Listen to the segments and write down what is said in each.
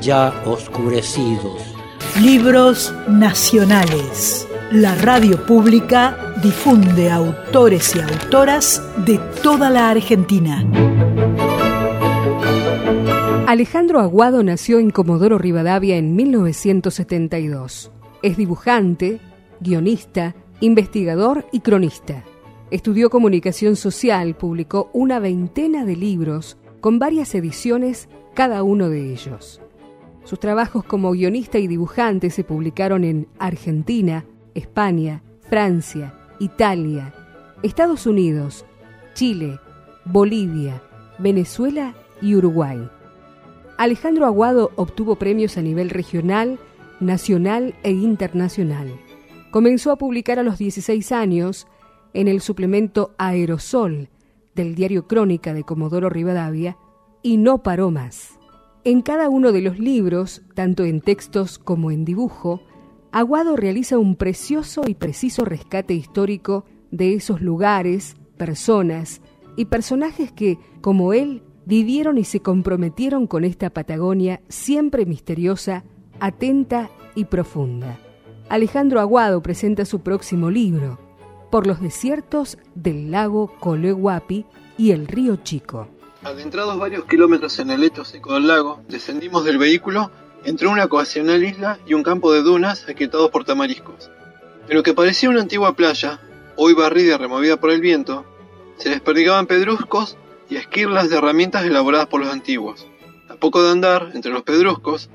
ya oscurecidos. Libros nacionales. La radio pública difunde autores y autoras de toda la Argentina. Alejandro Aguado nació en Comodoro Rivadavia en 1972. Es dibujante, guionista, investigador y cronista. Estudió comunicación social, publicó una veintena de libros con varias ediciones cada uno de ellos. Sus trabajos como guionista y dibujante se publicaron en Argentina, España, Francia, Italia, Estados Unidos, Chile, Bolivia, Venezuela y Uruguay. Alejandro Aguado obtuvo premios a nivel regional, nacional e internacional. Comenzó a publicar a los 16 años en el suplemento Aerosol del diario Crónica de Comodoro Rivadavia y no paró más. En cada uno de los libros, tanto en textos como en dibujo, Aguado realiza un precioso y preciso rescate histórico de esos lugares, personas y personajes que, como él, vivieron y se comprometieron con esta Patagonia siempre misteriosa, atenta y profunda. Alejandro Aguado presenta su próximo libro, Por los desiertos del lago Colehuapi y el río Chico. Adentrados varios kilómetros en el lecho seco del lago, descendimos del vehículo entre una ocasional isla y un campo de dunas aquietados por tamariscos. En lo que parecía una antigua playa, hoy barrida y removida por el viento, se desperdigaban pedruscos y esquirlas de herramientas elaboradas por los antiguos. A poco de andar, entre los pedruscos,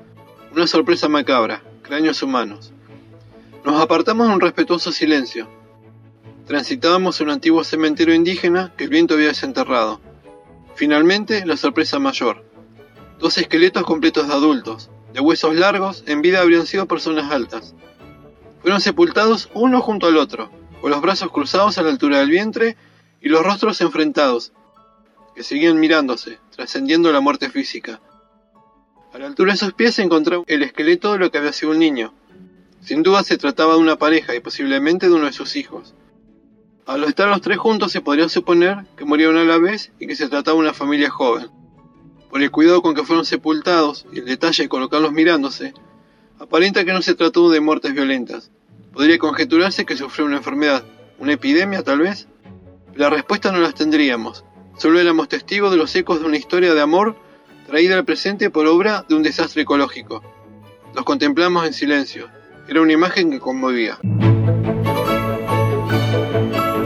una sorpresa macabra, cráneos humanos. Nos apartamos en un respetuoso silencio. Transitábamos un antiguo cementerio indígena que el viento había desenterrado Finalmente, la sorpresa mayor. Dos esqueletos completos de adultos, de huesos largos, en vida habrían sido personas altas. Fueron sepultados uno junto al otro, con los brazos cruzados a la altura del vientre y los rostros enfrentados, que seguían mirándose, trascendiendo la muerte física. A la altura de sus pies se encontraba el esqueleto de lo que había sido un niño. Sin duda se trataba de una pareja y posiblemente de uno de sus hijos. Al estar los tres juntos se podría suponer que murieron a la vez y que se trataba de una familia joven. Por el cuidado con que fueron sepultados y el detalle de colocarlos mirándose, aparenta que no se trató de muertes violentas. Podría conjeturarse que sufrió una enfermedad, una epidemia tal vez. La respuesta no las tendríamos. Solo éramos testigos de los ecos de una historia de amor traída al presente por obra de un desastre ecológico. Los contemplamos en silencio. Era una imagen que conmovía